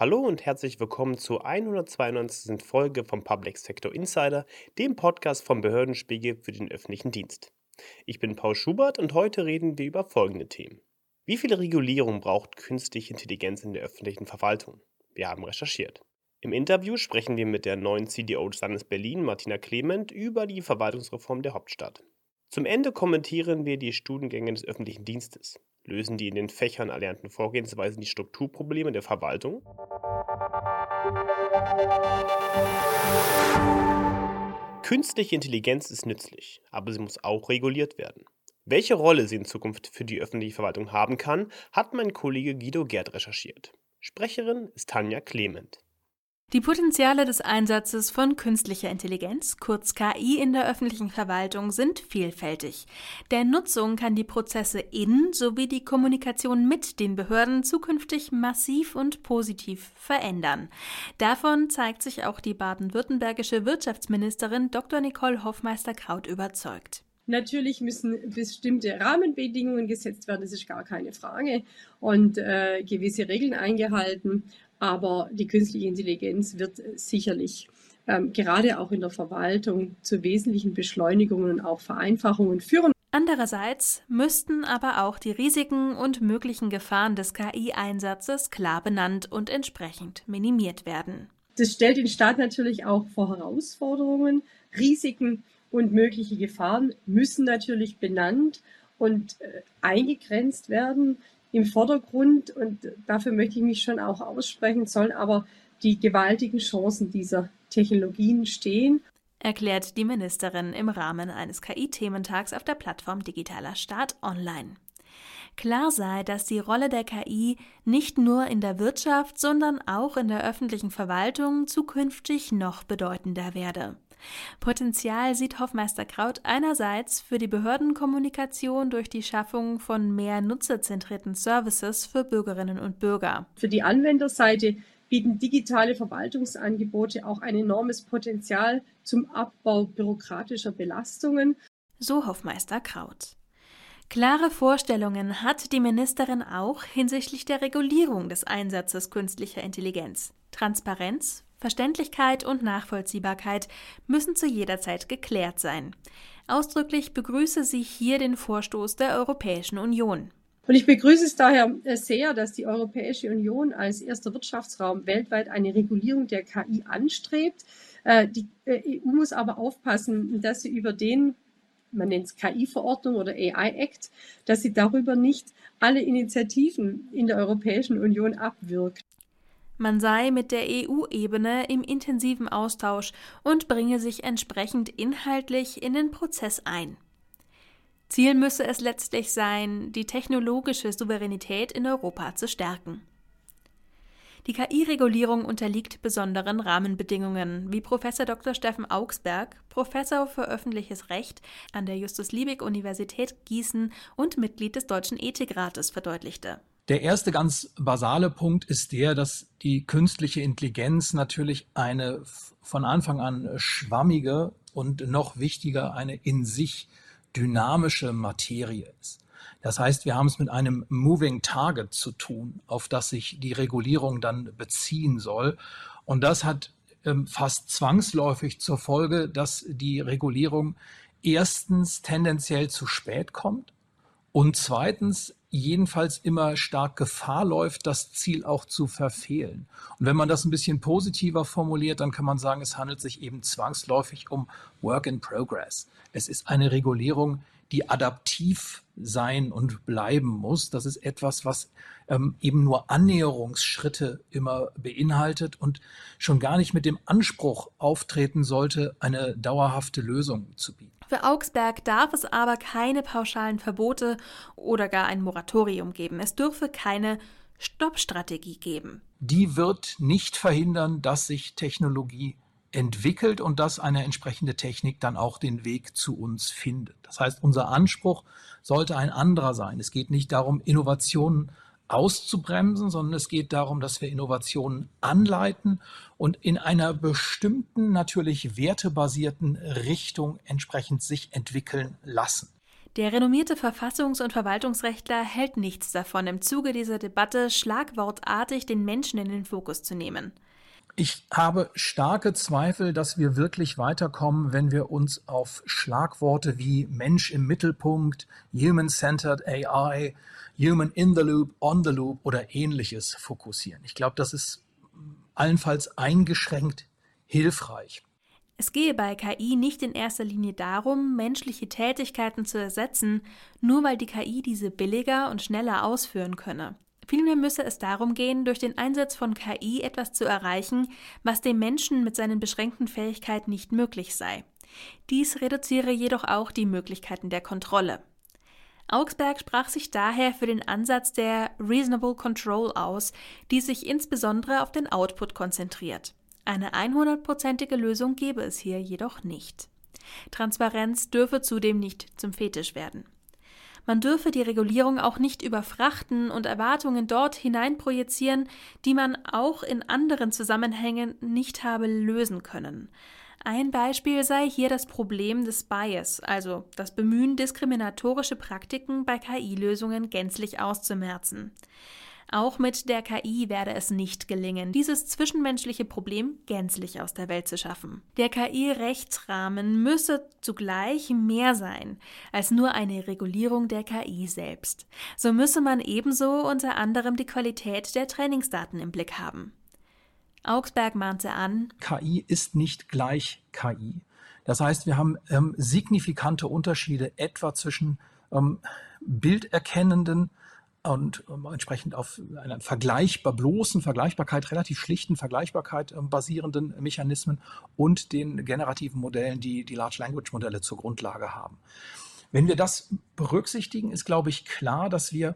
Hallo und herzlich willkommen zur 192. Folge vom Public Sector Insider, dem Podcast vom Behördenspiegel für den öffentlichen Dienst. Ich bin Paul Schubert und heute reden wir über folgende Themen. Wie viel Regulierung braucht künstliche Intelligenz in der öffentlichen Verwaltung? Wir haben recherchiert. Im Interview sprechen wir mit der neuen CDO des Landes Berlin, Martina Clement, über die Verwaltungsreform der Hauptstadt. Zum Ende kommentieren wir die Studiengänge des öffentlichen Dienstes. Lösen die in den Fächern erlernten Vorgehensweisen die Strukturprobleme der Verwaltung? Künstliche Intelligenz ist nützlich, aber sie muss auch reguliert werden. Welche Rolle sie in Zukunft für die öffentliche Verwaltung haben kann, hat mein Kollege Guido Gerd recherchiert. Sprecherin ist Tanja Clement. Die Potenziale des Einsatzes von künstlicher Intelligenz, kurz KI, in der öffentlichen Verwaltung sind vielfältig. Der Nutzung kann die Prozesse in sowie die Kommunikation mit den Behörden zukünftig massiv und positiv verändern. Davon zeigt sich auch die baden-württembergische Wirtschaftsministerin Dr. Nicole Hoffmeister-Kraut überzeugt. Natürlich müssen bestimmte Rahmenbedingungen gesetzt werden, das ist gar keine Frage, und äh, gewisse Regeln eingehalten. Aber die künstliche Intelligenz wird sicherlich ähm, gerade auch in der Verwaltung zu wesentlichen Beschleunigungen und auch Vereinfachungen führen. Andererseits müssten aber auch die Risiken und möglichen Gefahren des KI-Einsatzes klar benannt und entsprechend minimiert werden. Das stellt den Staat natürlich auch vor Herausforderungen. Risiken und mögliche Gefahren müssen natürlich benannt und äh, eingegrenzt werden im Vordergrund und dafür möchte ich mich schon auch aussprechen, sollen aber die gewaltigen Chancen dieser Technologien stehen. Erklärt die Ministerin im Rahmen eines KI-Thementags auf der Plattform Digitaler Staat Online. Klar sei, dass die Rolle der KI nicht nur in der Wirtschaft, sondern auch in der öffentlichen Verwaltung zukünftig noch bedeutender werde. Potenzial sieht Hoffmeister Kraut einerseits für die Behördenkommunikation durch die Schaffung von mehr nutzerzentrierten Services für Bürgerinnen und Bürger. Für die Anwenderseite bieten digitale Verwaltungsangebote auch ein enormes Potenzial zum Abbau bürokratischer Belastungen. So Hoffmeister Kraut. Klare Vorstellungen hat die Ministerin auch hinsichtlich der Regulierung des Einsatzes künstlicher Intelligenz. Transparenz, Verständlichkeit und Nachvollziehbarkeit müssen zu jeder Zeit geklärt sein. Ausdrücklich begrüße sie hier den Vorstoß der Europäischen Union. Und ich begrüße es daher sehr, dass die Europäische Union als erster Wirtschaftsraum weltweit eine Regulierung der KI anstrebt. Äh, die äh, EU muss aber aufpassen, dass sie über den man nennt es KI-Verordnung oder AI-Act, dass sie darüber nicht alle Initiativen in der Europäischen Union abwirkt. Man sei mit der EU-Ebene im intensiven Austausch und bringe sich entsprechend inhaltlich in den Prozess ein. Ziel müsse es letztlich sein, die technologische Souveränität in Europa zu stärken. Die KI-Regulierung unterliegt besonderen Rahmenbedingungen, wie Prof. Dr. Steffen Augsberg, Professor für öffentliches Recht an der Justus-Liebig-Universität Gießen und Mitglied des Deutschen Ethikrates verdeutlichte. Der erste ganz basale Punkt ist der, dass die künstliche Intelligenz natürlich eine von Anfang an schwammige und noch wichtiger eine in sich dynamische Materie ist. Das heißt, wir haben es mit einem Moving Target zu tun, auf das sich die Regulierung dann beziehen soll. Und das hat ähm, fast zwangsläufig zur Folge, dass die Regulierung erstens tendenziell zu spät kommt und zweitens jedenfalls immer stark Gefahr läuft, das Ziel auch zu verfehlen. Und wenn man das ein bisschen positiver formuliert, dann kann man sagen, es handelt sich eben zwangsläufig um Work in Progress. Es ist eine Regulierung, die adaptiv sein und bleiben muss. Das ist etwas, was ähm, eben nur Annäherungsschritte immer beinhaltet und schon gar nicht mit dem Anspruch auftreten sollte, eine dauerhafte Lösung zu bieten. Für Augsberg darf es aber keine pauschalen Verbote oder gar ein Moratorium geben. Es dürfe keine Stoppstrategie geben. Die wird nicht verhindern, dass sich Technologie entwickelt und dass eine entsprechende Technik dann auch den Weg zu uns findet. Das heißt, unser Anspruch sollte ein anderer sein. Es geht nicht darum, Innovationen auszubremsen, sondern es geht darum, dass wir Innovationen anleiten und in einer bestimmten, natürlich wertebasierten Richtung entsprechend sich entwickeln lassen. Der renommierte Verfassungs- und Verwaltungsrechtler hält nichts davon, im Zuge dieser Debatte schlagwortartig den Menschen in den Fokus zu nehmen. Ich habe starke Zweifel, dass wir wirklich weiterkommen, wenn wir uns auf Schlagworte wie Mensch im Mittelpunkt, Human-Centered AI, Human in the Loop, on the Loop oder ähnliches fokussieren. Ich glaube, das ist allenfalls eingeschränkt hilfreich. Es gehe bei KI nicht in erster Linie darum, menschliche Tätigkeiten zu ersetzen, nur weil die KI diese billiger und schneller ausführen könne. Vielmehr müsse es darum gehen, durch den Einsatz von KI etwas zu erreichen, was dem Menschen mit seinen beschränkten Fähigkeiten nicht möglich sei. Dies reduziere jedoch auch die Möglichkeiten der Kontrolle. Augsberg sprach sich daher für den Ansatz der Reasonable Control aus, die sich insbesondere auf den Output konzentriert. Eine 100%ige Lösung gebe es hier jedoch nicht. Transparenz dürfe zudem nicht zum Fetisch werden. Man dürfe die Regulierung auch nicht überfrachten und Erwartungen dort hineinprojizieren, die man auch in anderen Zusammenhängen nicht habe lösen können. Ein Beispiel sei hier das Problem des Bias, also das Bemühen, diskriminatorische Praktiken bei KI-Lösungen gänzlich auszumerzen. Auch mit der KI werde es nicht gelingen, dieses zwischenmenschliche Problem gänzlich aus der Welt zu schaffen. Der KI-Rechtsrahmen müsse zugleich mehr sein als nur eine Regulierung der KI selbst. So müsse man ebenso unter anderem die Qualität der Trainingsdaten im Blick haben. Augsberg mahnte an, KI ist nicht gleich KI. Das heißt, wir haben ähm, signifikante Unterschiede etwa zwischen ähm, bilderkennenden und ähm, entsprechend auf einer vergleichbar bloßen Vergleichbarkeit, relativ schlichten Vergleichbarkeit ähm, basierenden Mechanismen und den generativen Modellen, die die Large Language Modelle zur Grundlage haben. Wenn wir das berücksichtigen, ist, glaube ich, klar, dass wir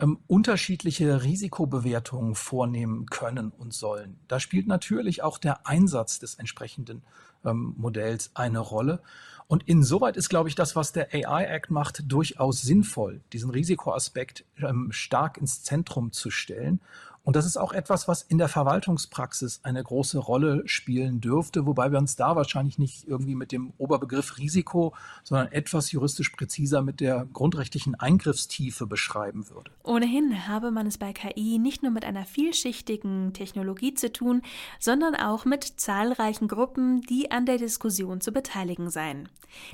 ähm, unterschiedliche Risikobewertungen vornehmen können und sollen. Da spielt natürlich auch der Einsatz des entsprechenden ähm, Modells eine Rolle. Und insoweit ist, glaube ich, das, was der AI Act macht, durchaus sinnvoll, diesen Risikoaspekt ähm, stark ins Zentrum zu stellen und das ist auch etwas, was in der Verwaltungspraxis eine große Rolle spielen dürfte, wobei wir uns da wahrscheinlich nicht irgendwie mit dem Oberbegriff Risiko, sondern etwas juristisch präziser mit der grundrechtlichen Eingriffstiefe beschreiben würde. Ohnehin habe man es bei KI nicht nur mit einer vielschichtigen Technologie zu tun, sondern auch mit zahlreichen Gruppen, die an der Diskussion zu beteiligen seien.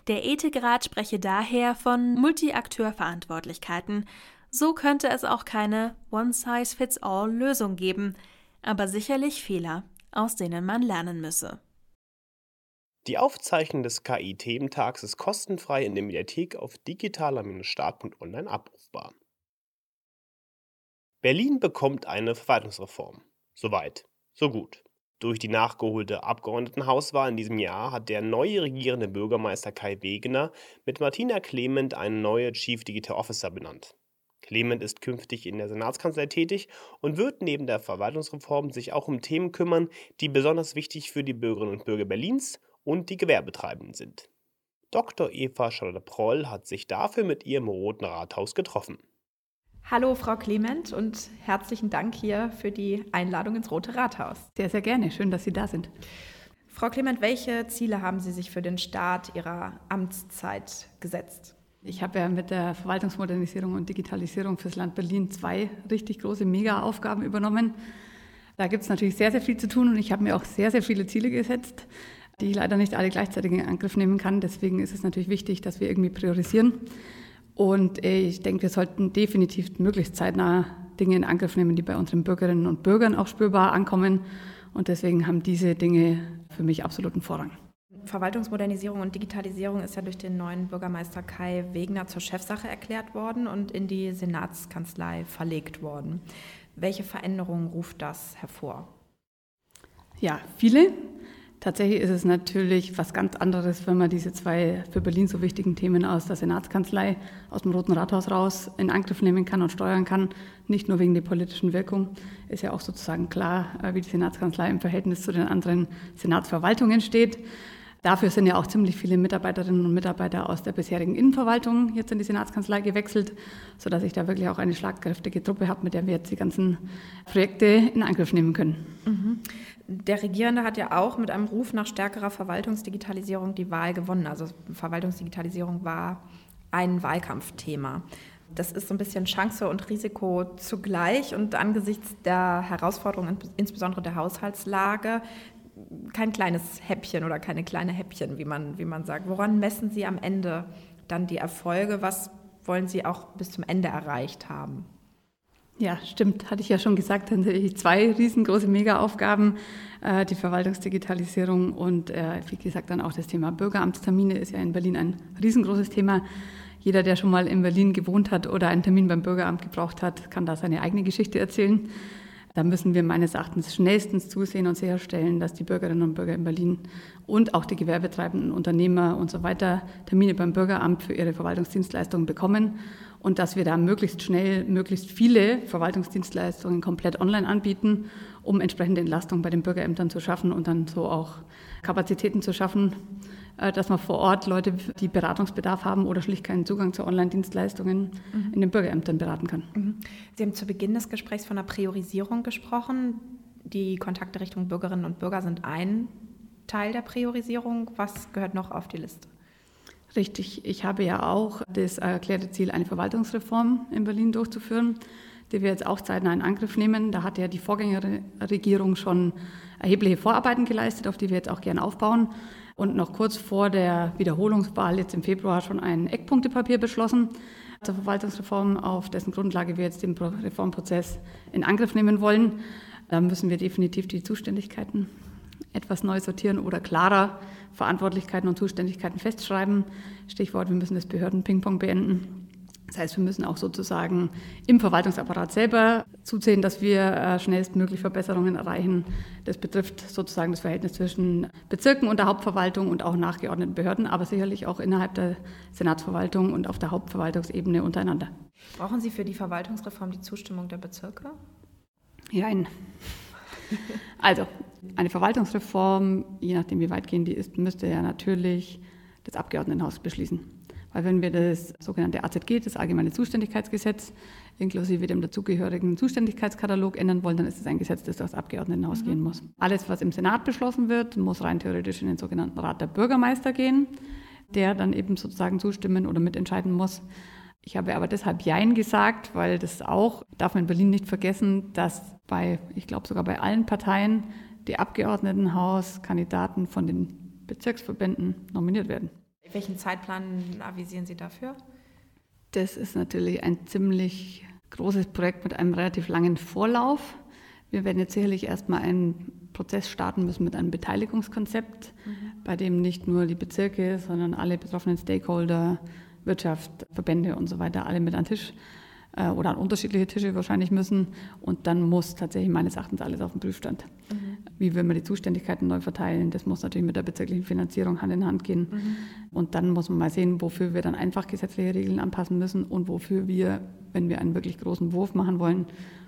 Der Ethikrat spreche daher von Multi-Akteur-Verantwortlichkeiten, so könnte es auch keine One-Size-Fits-All-Lösung geben, aber sicherlich Fehler, aus denen man lernen müsse. Die Aufzeichnung des KI-Thementags ist kostenfrei in der Mediathek auf digitaler-start.online abrufbar. Berlin bekommt eine Verwaltungsreform. Soweit, so gut. Durch die nachgeholte Abgeordnetenhauswahl in diesem Jahr hat der neue regierende Bürgermeister Kai Wegener mit Martina Clement eine neue Chief Digital Officer benannt. Clement ist künftig in der Senatskanzlei tätig und wird neben der Verwaltungsreform sich auch um Themen kümmern, die besonders wichtig für die Bürgerinnen und Bürger Berlins und die Gewerbetreibenden sind. Dr. Eva Schröder-Proll hat sich dafür mit ihr im Roten Rathaus getroffen. Hallo Frau Clement und herzlichen Dank hier für die Einladung ins Rote Rathaus. Sehr, sehr gerne. Schön, dass Sie da sind. Frau Clement, welche Ziele haben Sie sich für den Start Ihrer Amtszeit gesetzt? Ich habe ja mit der Verwaltungsmodernisierung und Digitalisierung fürs Land Berlin zwei richtig große Mega-Aufgaben übernommen. Da gibt es natürlich sehr, sehr viel zu tun und ich habe mir auch sehr, sehr viele Ziele gesetzt, die ich leider nicht alle gleichzeitig in Angriff nehmen kann. Deswegen ist es natürlich wichtig, dass wir irgendwie priorisieren. Und ich denke, wir sollten definitiv möglichst zeitnah Dinge in Angriff nehmen, die bei unseren Bürgerinnen und Bürgern auch spürbar ankommen. Und deswegen haben diese Dinge für mich absoluten Vorrang. Verwaltungsmodernisierung und Digitalisierung ist ja durch den neuen Bürgermeister Kai Wegner zur Chefsache erklärt worden und in die Senatskanzlei verlegt worden. Welche Veränderungen ruft das hervor? Ja, viele. Tatsächlich ist es natürlich was ganz anderes, wenn man diese zwei für Berlin so wichtigen Themen aus der Senatskanzlei, aus dem Roten Rathaus raus in Angriff nehmen kann und steuern kann. Nicht nur wegen der politischen Wirkung. Ist ja auch sozusagen klar, äh, wie die Senatskanzlei im Verhältnis zu den anderen Senatsverwaltungen steht. Dafür sind ja auch ziemlich viele Mitarbeiterinnen und Mitarbeiter aus der bisherigen Innenverwaltung jetzt in die Senatskanzlei gewechselt, sodass ich da wirklich auch eine schlagkräftige Truppe habe, mit der wir jetzt die ganzen Projekte in Angriff nehmen können. Mhm. Der Regierende hat ja auch mit einem Ruf nach stärkerer Verwaltungsdigitalisierung die Wahl gewonnen. Also Verwaltungsdigitalisierung war ein Wahlkampfthema. Das ist so ein bisschen Chance und Risiko zugleich und angesichts der Herausforderungen, insbesondere der Haushaltslage, kein kleines Häppchen oder keine kleine Häppchen, wie man, wie man sagt. Woran messen Sie am Ende dann die Erfolge? Was wollen Sie auch bis zum Ende erreicht haben? Ja, stimmt. Hatte ich ja schon gesagt, dann zwei riesengroße Mega-Aufgaben. Äh, die Verwaltungsdigitalisierung und, äh, wie gesagt, dann auch das Thema Bürgeramtstermine ist ja in Berlin ein riesengroßes Thema. Jeder, der schon mal in Berlin gewohnt hat oder einen Termin beim Bürgeramt gebraucht hat, kann da seine eigene Geschichte erzählen. Da müssen wir meines Erachtens schnellstens zusehen und sicherstellen, dass die Bürgerinnen und Bürger in Berlin und auch die gewerbetreibenden Unternehmer und so weiter Termine beim Bürgeramt für ihre Verwaltungsdienstleistungen bekommen und dass wir da möglichst schnell möglichst viele Verwaltungsdienstleistungen komplett online anbieten, um entsprechende Entlastung bei den Bürgerämtern zu schaffen und dann so auch Kapazitäten zu schaffen, äh, dass man vor Ort Leute, die Beratungsbedarf haben oder schlicht keinen Zugang zu Online-Dienstleistungen mhm. in den Bürgerämtern beraten kann. Mhm. Sie haben zu Beginn des Gesprächs von der Priorisierung gesprochen. Die Kontakte Richtung Bürgerinnen und Bürger sind ein Teil der Priorisierung. Was gehört noch auf die Liste? Richtig, ich habe ja auch das erklärte Ziel, eine Verwaltungsreform in Berlin durchzuführen, die wir jetzt auch zeitnah in Angriff nehmen. Da hat ja die Vorgängerregierung schon erhebliche Vorarbeiten geleistet, auf die wir jetzt auch gern aufbauen und noch kurz vor der Wiederholungswahl jetzt im Februar schon ein Eckpunktepapier beschlossen zur Verwaltungsreform, auf dessen Grundlage wir jetzt den Reformprozess in Angriff nehmen wollen. Da müssen wir definitiv die Zuständigkeiten etwas neu sortieren oder klarer Verantwortlichkeiten und Zuständigkeiten festschreiben. Stichwort, wir müssen das Behörden-Ping-Pong beenden. Das heißt, wir müssen auch sozusagen im Verwaltungsapparat selber zusehen, dass wir äh, schnellstmöglich Verbesserungen erreichen. Das betrifft sozusagen das Verhältnis zwischen Bezirken und der Hauptverwaltung und auch nachgeordneten Behörden, aber sicherlich auch innerhalb der Senatsverwaltung und auf der Hauptverwaltungsebene untereinander. Brauchen Sie für die Verwaltungsreform die Zustimmung der Bezirke? Nein. Also, eine Verwaltungsreform, je nachdem wie weitgehend die ist, müsste ja natürlich das Abgeordnetenhaus beschließen. Weil wenn wir das sogenannte AZG, das Allgemeine Zuständigkeitsgesetz, inklusive dem dazugehörigen Zuständigkeitskatalog ändern wollen, dann ist es ein Gesetz, das durchs Abgeordnetenhaus mhm. gehen muss. Alles, was im Senat beschlossen wird, muss rein theoretisch in den sogenannten Rat der Bürgermeister gehen, der dann eben sozusagen zustimmen oder mitentscheiden muss. Ich habe aber deshalb Jein gesagt, weil das auch, darf man in Berlin nicht vergessen, dass bei, ich glaube sogar bei allen Parteien, die Abgeordnetenhauskandidaten von den Bezirksverbänden nominiert werden. Welchen Zeitplan avisieren Sie dafür? Das ist natürlich ein ziemlich großes Projekt mit einem relativ langen Vorlauf. Wir werden jetzt sicherlich erstmal einen Prozess starten müssen mit einem Beteiligungskonzept, mhm. bei dem nicht nur die Bezirke, sondern alle betroffenen Stakeholder, Wirtschaft, Verbände und so weiter alle mit an den Tisch äh, oder an unterschiedliche Tische wahrscheinlich müssen. Und dann muss tatsächlich meines Erachtens alles auf den Prüfstand. Mhm. Wie will man die Zuständigkeiten neu verteilen? Das muss natürlich mit der bezirklichen Finanzierung Hand in Hand gehen. Mhm. Und dann muss man mal sehen, wofür wir dann einfach gesetzliche Regeln anpassen müssen und wofür wir, wenn wir einen wirklich großen Wurf machen wollen,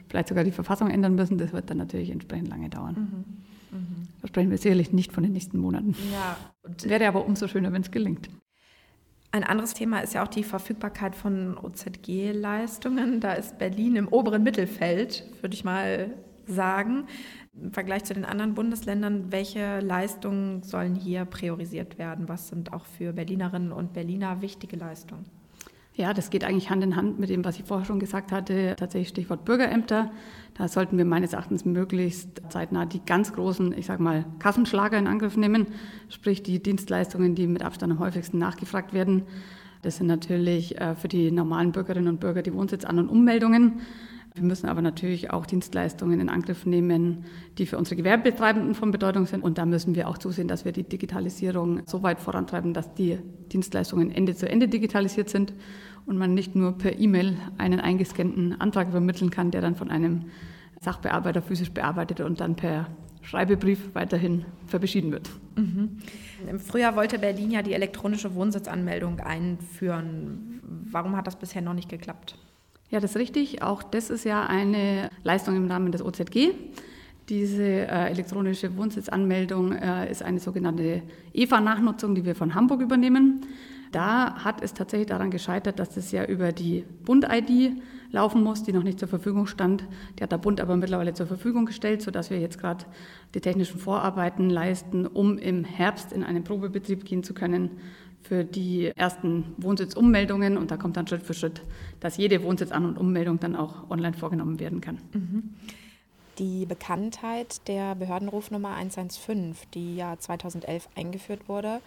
vielleicht sogar die Verfassung ändern müssen. Das wird dann natürlich entsprechend lange dauern. Mhm. Mhm. Da sprechen wir sicherlich nicht von den nächsten Monaten. Ja, Wäre aber umso schöner, wenn es gelingt. Ein anderes Thema ist ja auch die Verfügbarkeit von OZG-Leistungen. Da ist Berlin im oberen Mittelfeld, würde ich mal sagen. Im Vergleich zu den anderen Bundesländern, welche Leistungen sollen hier priorisiert werden? Was sind auch für Berlinerinnen und Berliner wichtige Leistungen? Ja, das geht eigentlich Hand in Hand mit dem, was ich vorher schon gesagt hatte, tatsächlich Stichwort Bürgerämter. Da sollten wir meines Erachtens möglichst zeitnah die ganz großen, ich sage mal, Kassenschlager in Angriff nehmen, sprich die Dienstleistungen, die mit Abstand am häufigsten nachgefragt werden. Das sind natürlich äh, für die normalen Bürgerinnen und Bürger die Wohnsitzan- und Ummeldungen. Wir müssen aber natürlich auch Dienstleistungen in Angriff nehmen, die für unsere Gewerbetreibenden von Bedeutung sind. Und da müssen wir auch zusehen, dass wir die Digitalisierung so weit vorantreiben, dass die Dienstleistungen Ende zu Ende digitalisiert sind und man nicht nur per E-Mail einen eingescannten Antrag übermitteln kann, der dann von einem Sachbearbeiter physisch bearbeitet und dann per Schreibebrief weiterhin verbeschieden wird. Mhm. Im Frühjahr wollte Berlin ja die elektronische Wohnsitzanmeldung einführen. Warum hat das bisher noch nicht geklappt? Ja, das ist richtig. Auch das ist ja eine Leistung im Rahmen des OZG. Diese äh, elektronische Wohnsitzanmeldung äh, ist eine sogenannte EVA-Nachnutzung, die wir von Hamburg übernehmen. Da hat es tatsächlich daran gescheitert, dass das ja über die Bund-ID laufen muss, die noch nicht zur Verfügung stand. Die hat der Bund aber mittlerweile zur Verfügung gestellt, sodass wir jetzt gerade die technischen Vorarbeiten leisten, um im Herbst in einen Probebetrieb gehen zu können für die ersten Wohnsitzummeldungen und da kommt dann Schritt für Schritt, dass jede Wohnsitzan- und Ummeldung dann auch online vorgenommen werden kann. Mhm. Die Bekanntheit der Behördenrufnummer 115, die ja 2011 eingeführt wurde,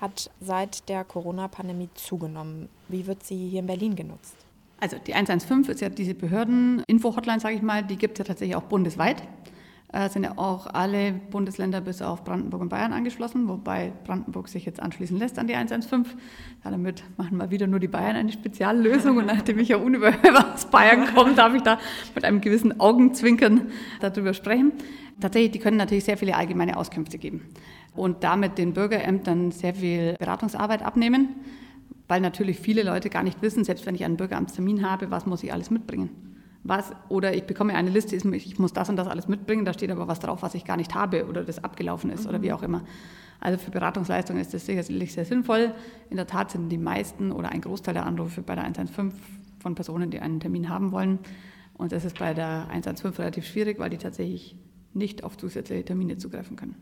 hat seit der Corona-Pandemie zugenommen. Wie wird sie hier in Berlin genutzt? Also die 115 ist ja diese Behörden-Info-Hotline, sage ich mal, die gibt es ja tatsächlich auch bundesweit. Äh, sind ja auch alle Bundesländer bis auf Brandenburg und Bayern angeschlossen, wobei Brandenburg sich jetzt anschließen lässt an die 115. Ja, damit machen mal wieder nur die Bayern eine Speziallösung und nachdem ich ja unüberhörbar aus Bayern komme, darf ich da mit einem gewissen Augenzwinkern darüber sprechen. Tatsächlich, die können natürlich sehr viele allgemeine Auskünfte geben und damit den Bürgerämtern sehr viel Beratungsarbeit abnehmen, weil natürlich viele Leute gar nicht wissen, selbst wenn ich einen Bürgeramtstermin habe, was muss ich alles mitbringen was, oder ich bekomme eine Liste, ich muss das und das alles mitbringen, da steht aber was drauf, was ich gar nicht habe oder das abgelaufen ist mhm. oder wie auch immer. Also für Beratungsleistungen ist das sicherlich sehr sinnvoll. In der Tat sind die meisten oder ein Großteil der Anrufe bei der 115 von Personen, die einen Termin haben wollen. Und das ist bei der 115 relativ schwierig, weil die tatsächlich nicht auf zusätzliche Termine zugreifen können.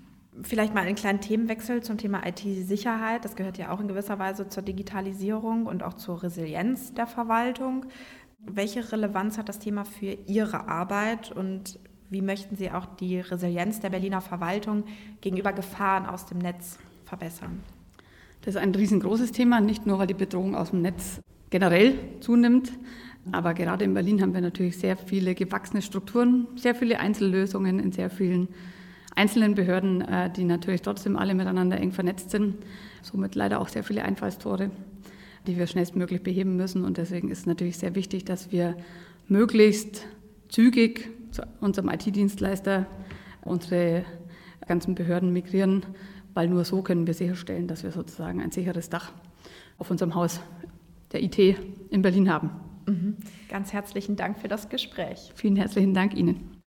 Vielleicht mal einen kleinen Themenwechsel zum Thema IT-Sicherheit. Das gehört ja auch in gewisser Weise zur Digitalisierung und auch zur Resilienz der Verwaltung. Welche Relevanz hat das Thema für Ihre Arbeit und wie möchten Sie auch die Resilienz der Berliner Verwaltung gegenüber Gefahren aus dem Netz verbessern? Das ist ein riesengroßes Thema, nicht nur weil die Bedrohung aus dem Netz generell zunimmt, aber gerade in Berlin haben wir natürlich sehr viele gewachsene Strukturen, sehr viele Einzellösungen in sehr vielen einzelnen Behörden, äh, die natürlich trotzdem alle miteinander eng vernetzt sind, somit leider auch sehr viele Einfallstore die wir schnellstmöglich beheben müssen. Und deswegen ist es natürlich sehr wichtig, dass wir möglichst zügig zu unserem IT-Dienstleister unsere ganzen Behörden migrieren, weil nur so können wir sicherstellen, dass wir sozusagen ein sicheres Dach auf unserem Haus der IT in Berlin haben. Mhm. Ganz herzlichen Dank für das Gespräch. Vielen herzlichen Dank Ihnen.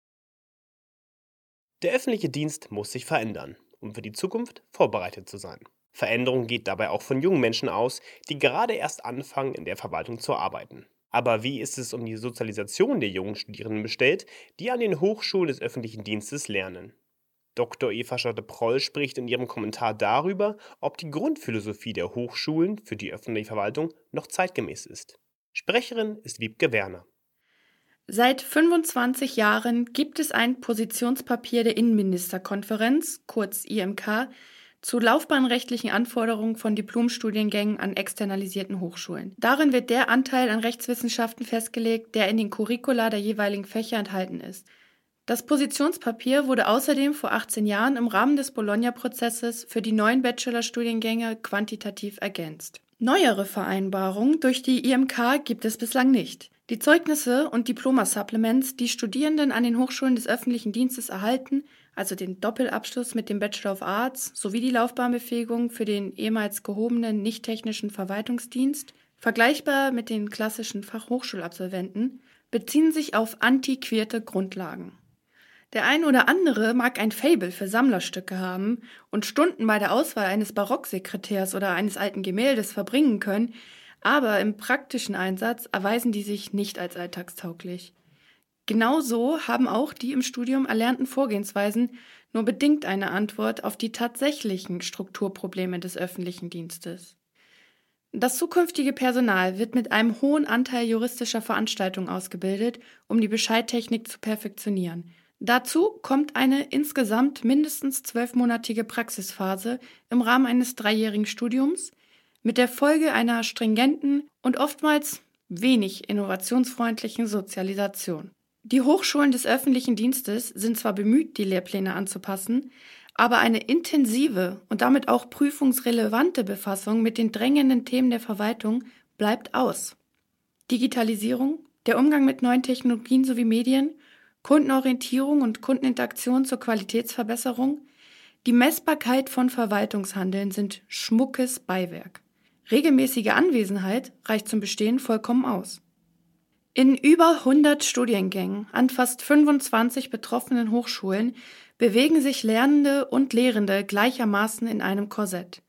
Der öffentliche Dienst muss sich verändern, um für die Zukunft vorbereitet zu sein. Veränderung geht dabei auch von jungen Menschen aus, die gerade erst anfangen, in der Verwaltung zu arbeiten. Aber wie ist es um die Sozialisation der jungen Studierenden bestellt, die an den Hochschulen des öffentlichen Dienstes lernen? Dr. Eva Schotte-Proll spricht in ihrem Kommentar darüber, ob die Grundphilosophie der Hochschulen für die öffentliche Verwaltung noch zeitgemäß ist. Sprecherin ist Wiebke Werner. Seit 25 Jahren gibt es ein Positionspapier der Innenministerkonferenz, kurz IMK, zu laufbahnrechtlichen Anforderungen von Diplomstudiengängen an externalisierten Hochschulen. Darin wird der Anteil an Rechtswissenschaften festgelegt, der in den Curricula der jeweiligen Fächer enthalten ist. Das Positionspapier wurde außerdem vor 18 Jahren im Rahmen des Bologna-Prozesses für die neuen Bachelorstudiengänge quantitativ ergänzt. Neuere Vereinbarungen durch die IMK gibt es bislang nicht. Die Zeugnisse und Diploma-Supplements, die Studierenden an den Hochschulen des öffentlichen Dienstes erhalten, also den Doppelabschluss mit dem Bachelor of Arts sowie die Laufbahnbefähigung für den ehemals gehobenen nicht-technischen Verwaltungsdienst, vergleichbar mit den klassischen Fachhochschulabsolventen, beziehen sich auf antiquierte Grundlagen. Der ein oder andere mag ein Fable für Sammlerstücke haben und Stunden bei der Auswahl eines Barocksekretärs oder eines alten Gemäldes verbringen können, aber im praktischen Einsatz erweisen die sich nicht als alltagstauglich. Genauso haben auch die im Studium erlernten Vorgehensweisen nur bedingt eine Antwort auf die tatsächlichen Strukturprobleme des öffentlichen Dienstes. Das zukünftige Personal wird mit einem hohen Anteil juristischer Veranstaltungen ausgebildet, um die Bescheidtechnik zu perfektionieren. Dazu kommt eine insgesamt mindestens zwölfmonatige Praxisphase im Rahmen eines dreijährigen Studiums mit der Folge einer stringenten und oftmals wenig innovationsfreundlichen Sozialisation. Die Hochschulen des öffentlichen Dienstes sind zwar bemüht, die Lehrpläne anzupassen, aber eine intensive und damit auch prüfungsrelevante Befassung mit den drängenden Themen der Verwaltung bleibt aus. Digitalisierung, der Umgang mit neuen Technologien sowie Medien, Kundenorientierung und Kundeninteraktion zur Qualitätsverbesserung, die Messbarkeit von Verwaltungshandeln sind schmuckes Beiwerk. Regelmäßige Anwesenheit reicht zum Bestehen vollkommen aus. In über 100 Studiengängen an fast 25 betroffenen Hochschulen bewegen sich Lernende und Lehrende gleichermaßen in einem Korsett.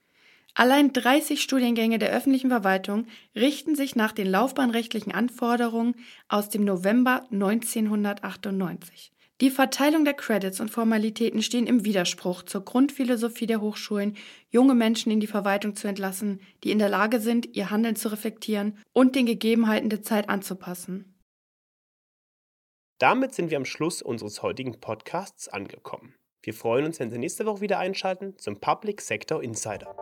Allein 30 Studiengänge der öffentlichen Verwaltung richten sich nach den laufbahnrechtlichen Anforderungen aus dem November 1998. Die Verteilung der Credits und Formalitäten stehen im Widerspruch zur Grundphilosophie der Hochschulen, junge Menschen in die Verwaltung zu entlassen, die in der Lage sind, ihr Handeln zu reflektieren und den Gegebenheiten der Zeit anzupassen. Damit sind wir am Schluss unseres heutigen Podcasts angekommen. Wir freuen uns, wenn Sie nächste Woche wieder einschalten zum Public Sector Insider.